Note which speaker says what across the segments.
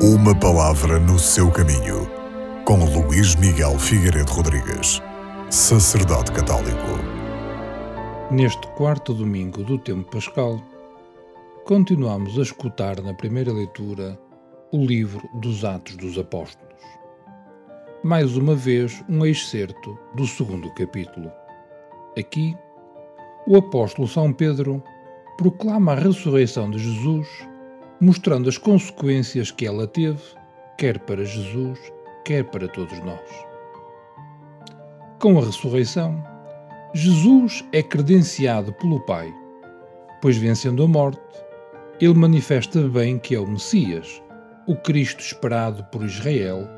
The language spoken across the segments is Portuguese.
Speaker 1: Uma palavra no seu caminho, com Luís Miguel Figueiredo Rodrigues, sacerdote católico.
Speaker 2: Neste quarto domingo do tempo pascal, continuamos a escutar na primeira leitura o livro dos Atos dos Apóstolos. Mais uma vez, um excerto do segundo capítulo. Aqui, o apóstolo São Pedro proclama a ressurreição de Jesus mostrando as consequências que ela teve, quer para Jesus, quer para todos nós. Com a ressurreição, Jesus é credenciado pelo Pai, pois vencendo a morte, ele manifesta bem que é o Messias, o Cristo esperado por Israel,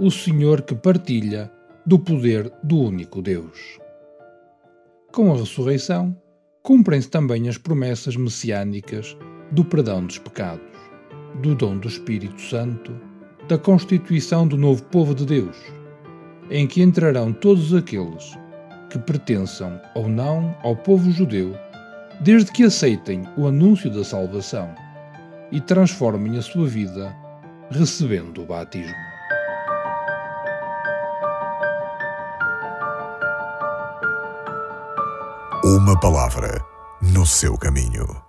Speaker 2: o Senhor que partilha do poder do único Deus. Com a ressurreição, cumprem-se também as promessas messiânicas do perdão dos pecados, do dom do Espírito Santo, da constituição do novo povo de Deus, em que entrarão todos aqueles que pertençam ou não ao povo judeu, desde que aceitem o anúncio da salvação e transformem a sua vida recebendo o batismo.
Speaker 1: Uma palavra no seu caminho.